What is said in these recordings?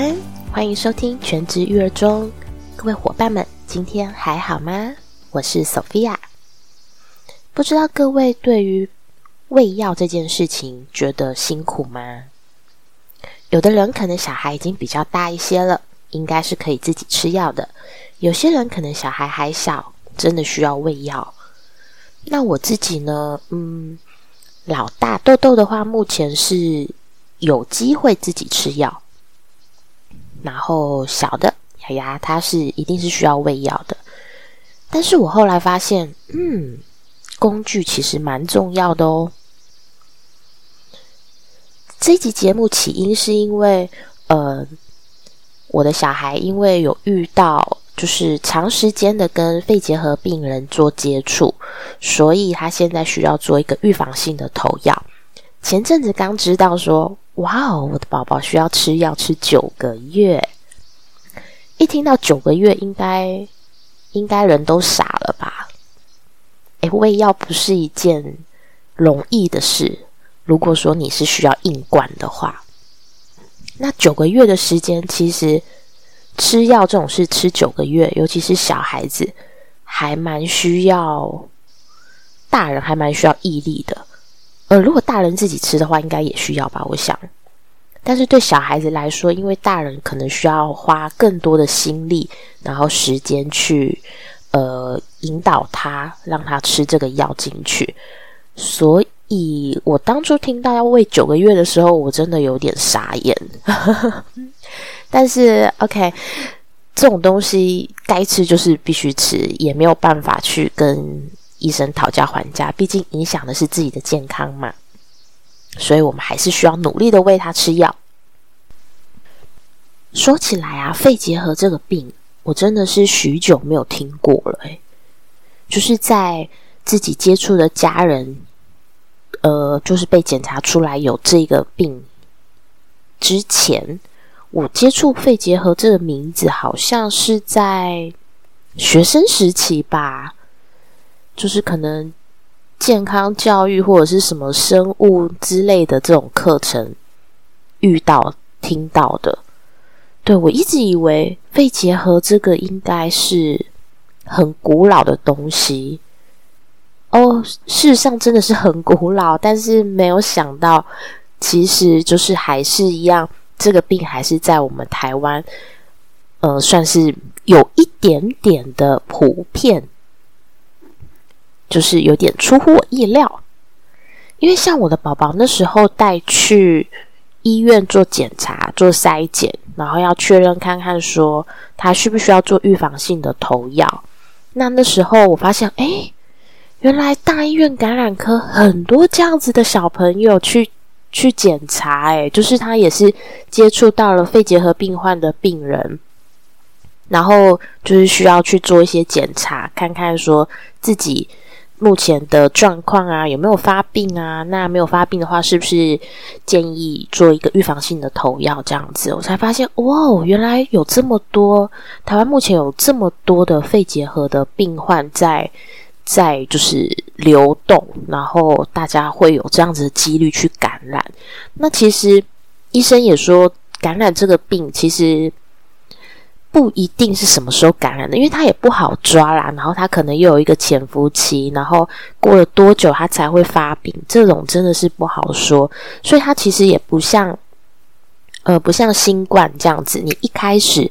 安，欢迎收听全职育儿中，各位伙伴们，今天还好吗？我是 Sophia。不知道各位对于喂药这件事情觉得辛苦吗？有的人可能小孩已经比较大一些了，应该是可以自己吃药的；有些人可能小孩还小，真的需要喂药。那我自己呢？嗯，老大豆豆的话，目前是有机会自己吃药。然后小的牙牙，它是一定是需要喂药的。但是我后来发现，嗯，工具其实蛮重要的哦。这集节目起因是因为，呃，我的小孩因为有遇到，就是长时间的跟肺结核病人做接触，所以他现在需要做一个预防性的投药。前阵子刚知道说。哇哦！我的宝宝需要吃药吃九个月，一听到九个月，应该应该人都傻了吧？诶，喂药不是一件容易的事。如果说你是需要硬灌的话，那九个月的时间，其实吃药这种事吃九个月，尤其是小孩子，还蛮需要，大人还蛮需要毅力的。呃，如果大人自己吃的话，应该也需要吧？我想，但是对小孩子来说，因为大人可能需要花更多的心力，然后时间去呃引导他，让他吃这个药进去。所以我当初听到要喂九个月的时候，我真的有点傻眼。但是 OK，这种东西该吃就是必须吃，也没有办法去跟。医生讨价还价，毕竟影响的是自己的健康嘛，所以我们还是需要努力的喂他吃药。说起来啊，肺结核这个病，我真的是许久没有听过了。就是在自己接触的家人，呃，就是被检查出来有这个病之前，我接触肺结核这个名字，好像是在学生时期吧。就是可能健康教育或者是什么生物之类的这种课程遇到听到的，对我一直以为肺结核这个应该是很古老的东西哦，事实上真的是很古老，但是没有想到，其实就是还是一样，这个病还是在我们台湾，呃，算是有一点点的普遍。就是有点出乎我意料，因为像我的宝宝那时候带去医院做检查、做筛检，然后要确认看看说他需不需要做预防性的投药。那那时候我发现，哎，原来大医院感染科很多这样子的小朋友去去检查，哎，就是他也是接触到了肺结核病患的病人，然后就是需要去做一些检查，看看说自己。目前的状况啊，有没有发病啊？那没有发病的话，是不是建议做一个预防性的投药？这样子，我才发现，哇，原来有这么多台湾目前有这么多的肺结核的病患在在就是流动，然后大家会有这样子的几率去感染。那其实医生也说，感染这个病其实。不一定是什么时候感染的，因为它也不好抓啦。然后它可能又有一个潜伏期，然后过了多久它才会发病，这种真的是不好说。所以它其实也不像，呃，不像新冠这样子，你一开始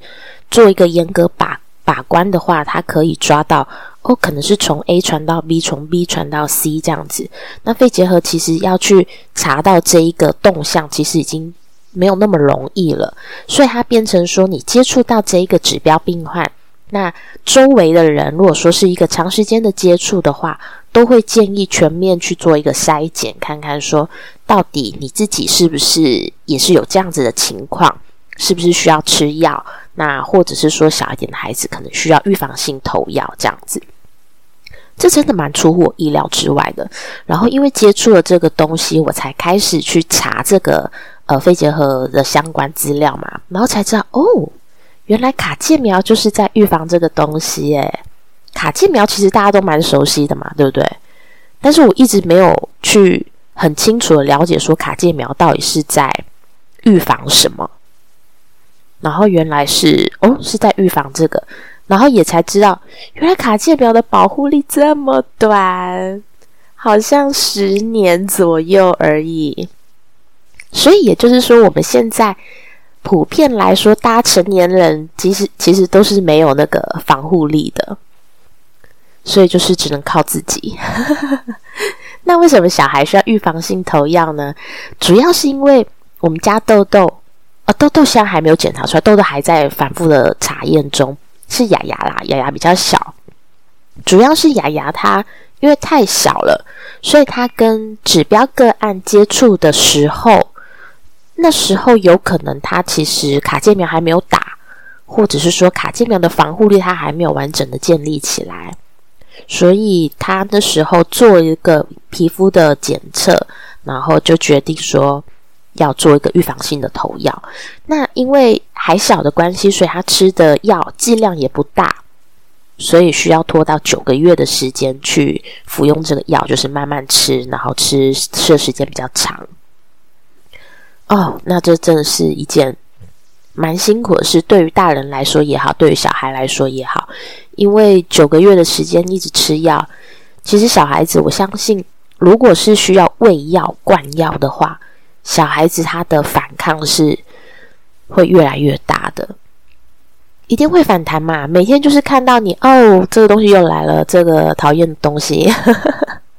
做一个严格把把关的话，它可以抓到哦，可能是从 A 传到 B，从 B 传到 C 这样子。那肺结核其实要去查到这一个动向，其实已经。没有那么容易了，所以它变成说，你接触到这一个指标病患，那周围的人如果说是一个长时间的接触的话，都会建议全面去做一个筛检，看看说到底你自己是不是也是有这样子的情况，是不是需要吃药？那或者是说小一点的孩子可能需要预防性投药这样子，这真的蛮出乎我意料之外的。然后因为接触了这个东西，我才开始去查这个。呃，肺结核的相关资料嘛，然后才知道哦，原来卡介苗就是在预防这个东西诶。卡介苗其实大家都蛮熟悉的嘛，对不对？但是我一直没有去很清楚的了解说卡介苗到底是在预防什么。然后原来是哦是在预防这个，然后也才知道原来卡介苗的保护力这么短，好像十年左右而已。所以也就是说，我们现在普遍来说，大家成年人其实其实都是没有那个防护力的，所以就是只能靠自己。那为什么小孩需要预防性投药呢？主要是因为我们家豆豆，呃，豆豆现在还没有检查出来，豆豆还在反复的查验中，是雅雅啦，雅雅比较小，主要是雅雅她因为太小了，所以她跟指标个案接触的时候。那时候有可能他其实卡介苗还没有打，或者是说卡介苗的防护力他还没有完整的建立起来，所以他那时候做一个皮肤的检测，然后就决定说要做一个预防性的投药。那因为还小的关系，所以他吃的药剂量也不大，所以需要拖到九个月的时间去服用这个药，就是慢慢吃，然后吃吃的时间比较长。哦，那这真的是一件蛮辛苦的事，对于大人来说也好，对于小孩来说也好，因为九个月的时间一直吃药，其实小孩子，我相信，如果是需要喂药、灌药的话，小孩子他的反抗是会越来越大的，一定会反弹嘛。每天就是看到你，哦，这个东西又来了，这个讨厌的东西，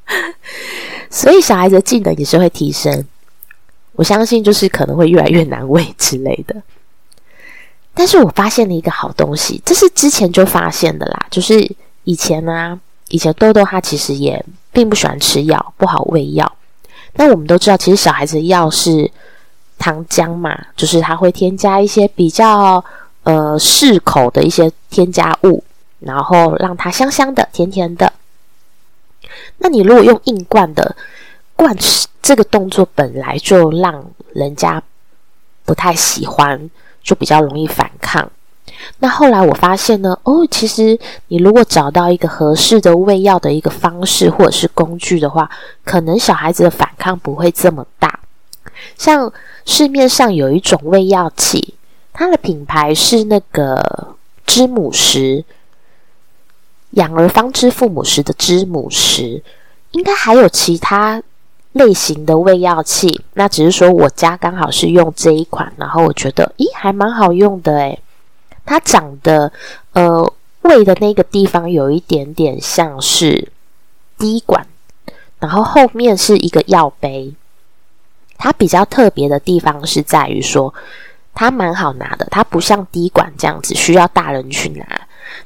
所以小孩子的技能也是会提升。我相信就是可能会越来越难喂之类的，但是我发现了一个好东西，这是之前就发现的啦。就是以前呢，以前豆豆他其实也并不喜欢吃药，不好喂药。那我们都知道，其实小孩子的药是糖浆嘛，就是它会添加一些比较呃适口的一些添加物，然后让它香香的、甜甜的。那你如果用硬灌的，灌这个动作本来就让人家不太喜欢，就比较容易反抗。那后来我发现呢，哦，其实你如果找到一个合适的喂药的一个方式或者是工具的话，可能小孩子的反抗不会这么大。像市面上有一种喂药器，它的品牌是那个知母石，养儿方知父母时的知母石，应该还有其他。类型的喂药器，那只是说我家刚好是用这一款，然后我觉得，咦，还蛮好用的诶。它长得，呃，喂的那个地方有一点点像是滴管，然后后面是一个药杯。它比较特别的地方是在于说，它蛮好拿的，它不像滴管这样子需要大人去拿，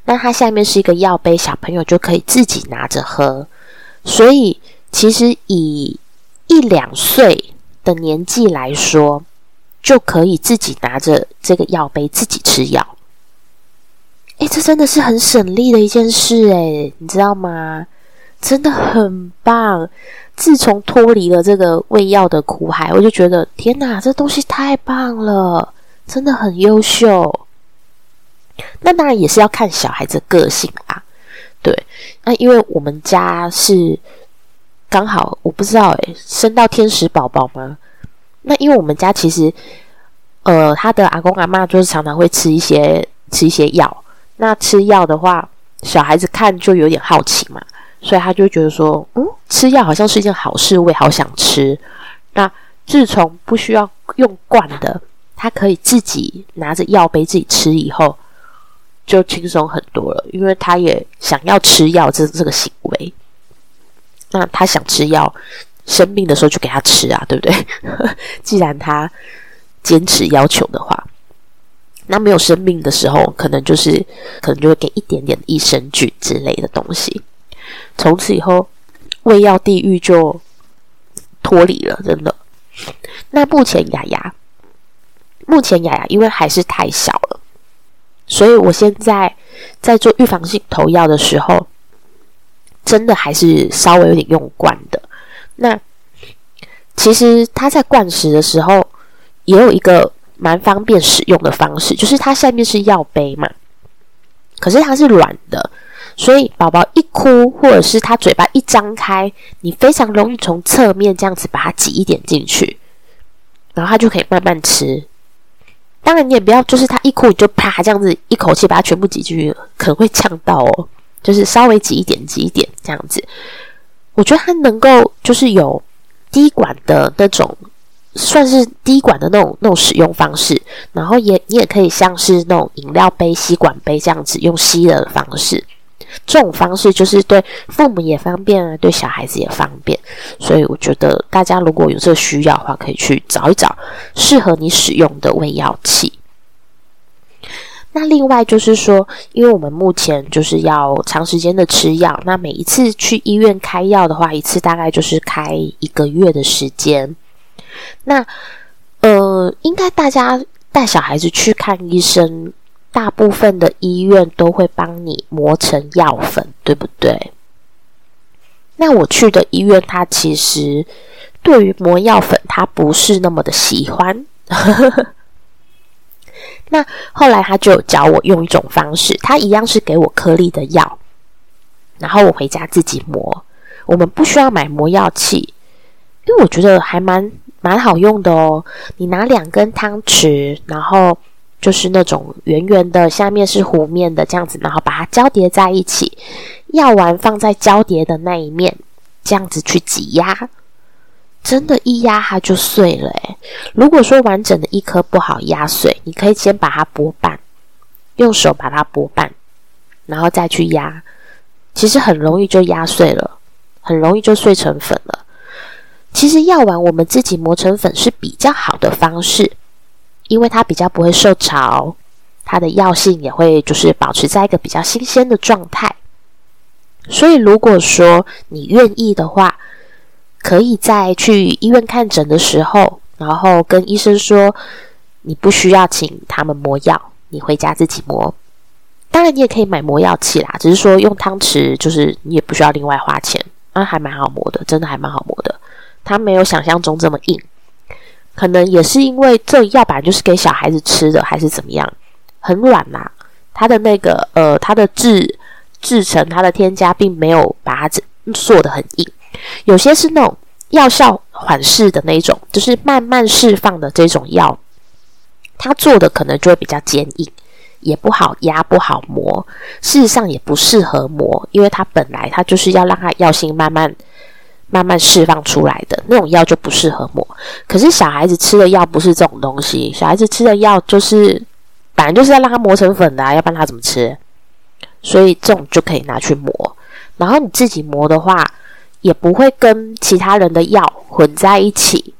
那它下面是一个药杯，小朋友就可以自己拿着喝。所以其实以一两岁的年纪来说，就可以自己拿着这个药杯自己吃药。哎，这真的是很省力的一件事哎，你知道吗？真的很棒。自从脱离了这个喂药的苦海，我就觉得天哪，这东西太棒了，真的很优秀。那当然也是要看小孩子个性啦。对，那因为我们家是。刚好我不知道诶，生到天使宝宝吗？那因为我们家其实，呃，他的阿公阿妈就是常常会吃一些吃一些药。那吃药的话，小孩子看就有点好奇嘛，所以他就觉得说，嗯，吃药好像是一件好事，我也好想吃。那自从不需要用罐的，他可以自己拿着药杯自己吃以后，就轻松很多了，因为他也想要吃药这这个行为。那他想吃药，生病的时候就给他吃啊，对不对？既然他坚持要求的话，那没有生病的时候，可能就是可能就会给一点点益生菌之类的东西。从此以后，喂药地狱就脱离了，真的。那目前雅雅，目前雅雅因为还是太小了，所以我现在在做预防性投药的时候。真的还是稍微有点用惯的。那其实它在灌食的时候也有一个蛮方便使用的方式，就是它下面是药杯嘛，可是它是软的，所以宝宝一哭或者是他嘴巴一张开，你非常容易从侧面这样子把它挤一点进去，然后他就可以慢慢吃。当然你也不要就是他一哭你就啪这样子一口气把它全部挤进去，可能会呛到哦。就是稍微挤一点，挤一点这样子。我觉得它能够就是有滴管的那种，算是滴管的那种那种使用方式。然后也你也可以像是那种饮料杯、吸管杯这样子用吸的方式。这种方式就是对父母也方便啊，对小孩子也方便。所以我觉得大家如果有这个需要的话，可以去找一找适合你使用的喂药器。那另外就是说，因为我们目前就是要长时间的吃药，那每一次去医院开药的话，一次大概就是开一个月的时间。那呃，应该大家带小孩子去看医生，大部分的医院都会帮你磨成药粉，对不对？那我去的医院，他其实对于磨药粉，他不是那么的喜欢。那后来他就教我用一种方式，他一样是给我颗粒的药，然后我回家自己磨。我们不需要买磨药器，因为我觉得还蛮蛮好用的哦。你拿两根汤匙，然后就是那种圆圆的，下面是弧面的这样子，然后把它交叠在一起，药丸放在交叠的那一面，这样子去挤压。真的，一压它就碎了诶如果说完整的一颗不好压碎，你可以先把它剥半，用手把它剥半，然后再去压，其实很容易就压碎了，很容易就碎成粉了。其实药丸我们自己磨成粉是比较好的方式，因为它比较不会受潮，它的药性也会就是保持在一个比较新鲜的状态。所以如果说你愿意的话，可以在去医院看诊的时候，然后跟医生说，你不需要请他们磨药，你回家自己磨。当然，你也可以买磨药器啦，只是说用汤匙，就是你也不需要另外花钱，啊，还蛮好磨的，真的还蛮好磨的。它没有想象中这么硬，可能也是因为这药本来就是给小孩子吃的，还是怎么样，很软呐。它的那个呃，它的制制成，它的添加并没有把它做的很硬。有些是那种药效缓释的那种，就是慢慢释放的这种药，它做的可能就会比较坚硬，也不好压，不好磨。事实上也不适合磨，因为它本来它就是要让它药性慢慢慢慢释放出来的那种药就不适合磨。可是小孩子吃的药不是这种东西，小孩子吃的药就是本来就是要让它磨成粉的，要不然他怎么吃？所以这种就可以拿去磨。然后你自己磨的话。也不会跟其他人的药混在一起，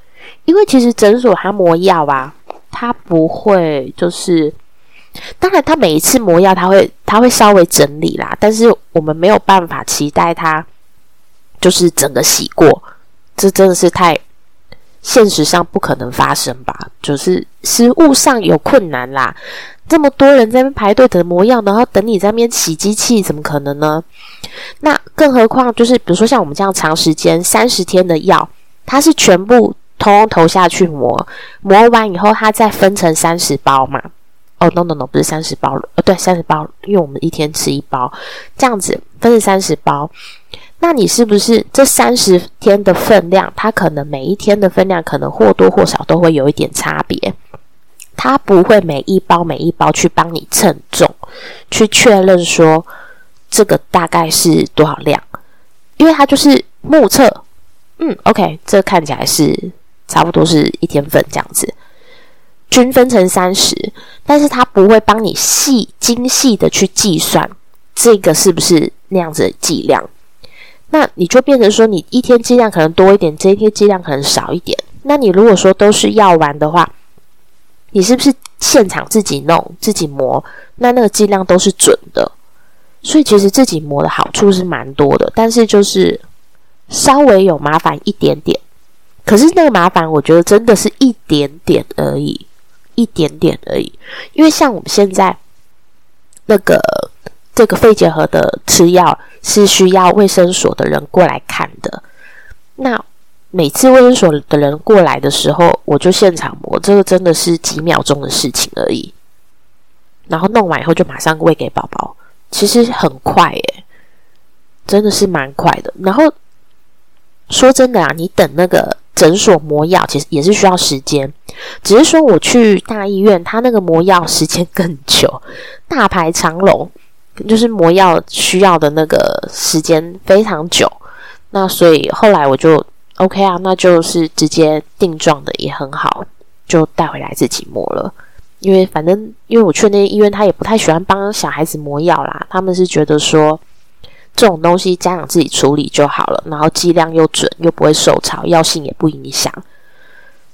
因为其实诊所它磨药啊，它不会就是，当然它每一次磨药，它会它会稍微整理啦，但是我们没有办法期待它就是整个洗过，这真的是太现实上不可能发生吧？就是食物上有困难啦。这么多人在那边排队等磨药，然后等你在那边洗机器，怎么可能呢？那更何况就是，比如说像我们这样长时间三十天的药，它是全部通通投下去磨，磨完以后它再分成三十包嘛？哦，no no no，不是三十包，呃，对，三十包，因为我们一天吃一包，这样子分成三十包，那你是不是这三十天的分量，它可能每一天的分量可能或多或少都会有一点差别？他不会每一包每一包去帮你称重，去确认说这个大概是多少量，因为他就是目测，嗯，OK，这看起来是差不多是一天份这样子，均分成三十，但是他不会帮你细精细的去计算这个是不是那样子的剂量，那你就变成说你一天剂量可能多一点，这一天剂量可能少一点，那你如果说都是药丸的话。你是不是现场自己弄、自己磨？那那个剂量都是准的，所以其实自己磨的好处是蛮多的，但是就是稍微有麻烦一点点。可是那个麻烦，我觉得真的是一点点而已，一点点而已。因为像我们现在那个这个肺结核的吃药，是需要卫生所的人过来看的。那每次卫生所的人过来的时候，我就现场磨，这个真的是几秒钟的事情而已。然后弄完以后就马上喂给宝宝，其实很快耶，真的是蛮快的。然后说真的啊，你等那个诊所磨药，其实也是需要时间，只是说我去大医院，他那个磨药时间更久，大排长龙，就是磨药需要的那个时间非常久。那所以后来我就 OK 啊，那就是直接定状的也很好，就带回来自己磨了。因为反正因为我去那医院，他也不太喜欢帮小孩子磨药啦，他们是觉得说这种东西家长自己处理就好了，然后剂量又准，又不会受潮，药性也不影响。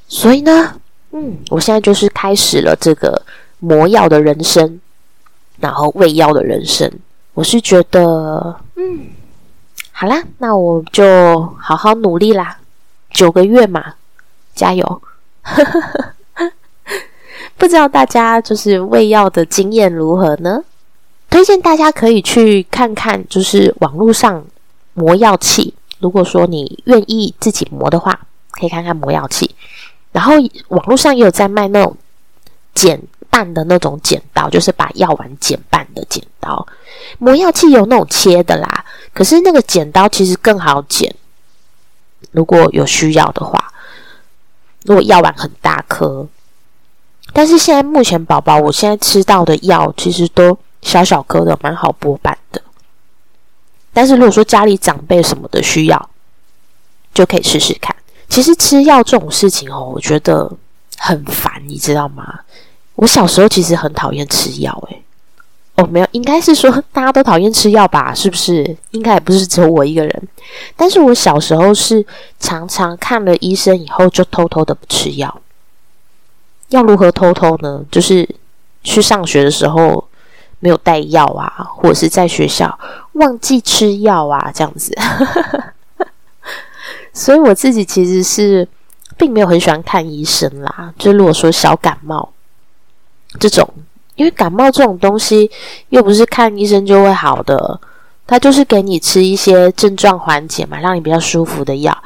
所以呢，嗯，我现在就是开始了这个磨药的人生，然后喂药的人生。我是觉得，嗯，好啦，那我就好好努力啦，九个月嘛，加油！不知道大家就是喂药的经验如何呢？推荐大家可以去看看，就是网络上磨药器。如果说你愿意自己磨的话，可以看看磨药器。然后网络上也有在卖那种剪半的那种剪刀，就是把药丸剪半的剪刀。磨药器有那种切的啦，可是那个剪刀其实更好剪。如果有需要的话，如果药丸很大颗，但是现在目前宝宝，我现在吃到的药其实都小小颗的，蛮好剥板的。但是如果说家里长辈什么的需要，就可以试试看。其实吃药这种事情哦，我觉得很烦，你知道吗？我小时候其实很讨厌吃药，诶。哦，没有，应该是说大家都讨厌吃药吧？是不是？应该也不是只有我一个人。但是我小时候是常常看了医生以后，就偷偷的不吃药。要如何偷偷呢？就是去上学的时候没有带药啊，或者是在学校忘记吃药啊，这样子。所以我自己其实是并没有很喜欢看医生啦。就如果说小感冒这种，因为感冒这种东西又不是看医生就会好的，它就是给你吃一些症状缓解嘛，让你比较舒服的药。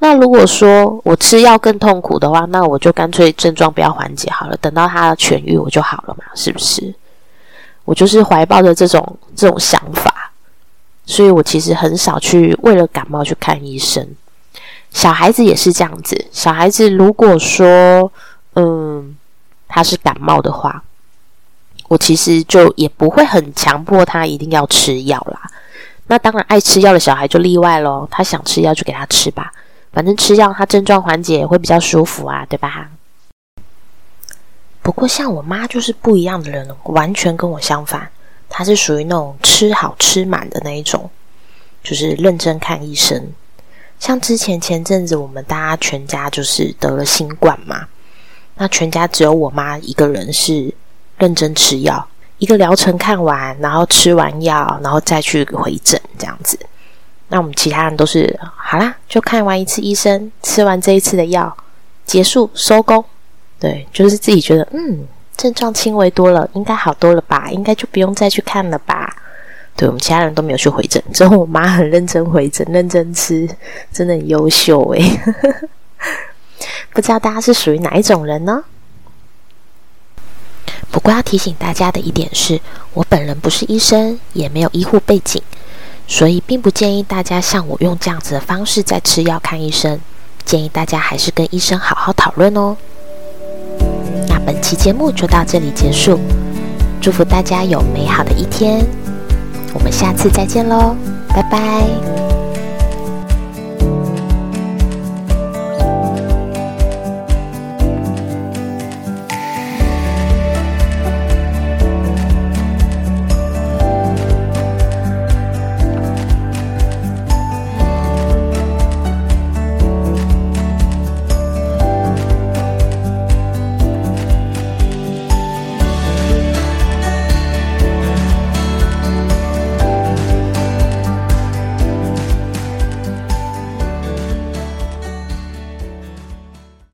那如果说我吃药更痛苦的话，那我就干脆症状不要缓解好了，等到它痊愈我就好了嘛，是不是？我就是怀抱着这种这种想法，所以我其实很少去为了感冒去看医生。小孩子也是这样子。小孩子如果说，嗯，他是感冒的话，我其实就也不会很强迫他一定要吃药啦。那当然，爱吃药的小孩就例外喽。他想吃药就给他吃吧，反正吃药他症状缓解会比较舒服啊，对吧？不过像我妈就是不一样的人，完全跟我相反。她是属于那种吃好吃满的那一种，就是认真看医生。像之前前阵子，我们大家全家就是得了新冠嘛，那全家只有我妈一个人是认真吃药，一个疗程看完，然后吃完药，然后再去回诊这样子。那我们其他人都是好啦，就看完一次医生，吃完这一次的药，结束收工。对，就是自己觉得嗯，症状轻微多了，应该好多了吧，应该就不用再去看了吧。对我们其他人都没有去回诊，之后我妈很认真回诊，认真吃，真的很优秀诶。不知道大家是属于哪一种人呢？不过要提醒大家的一点是，我本人不是医生，也没有医护背景，所以并不建议大家像我用这样子的方式在吃药看医生。建议大家还是跟医生好好讨论哦。那本期节目就到这里结束，祝福大家有美好的一天。我们下次再见喽，拜拜。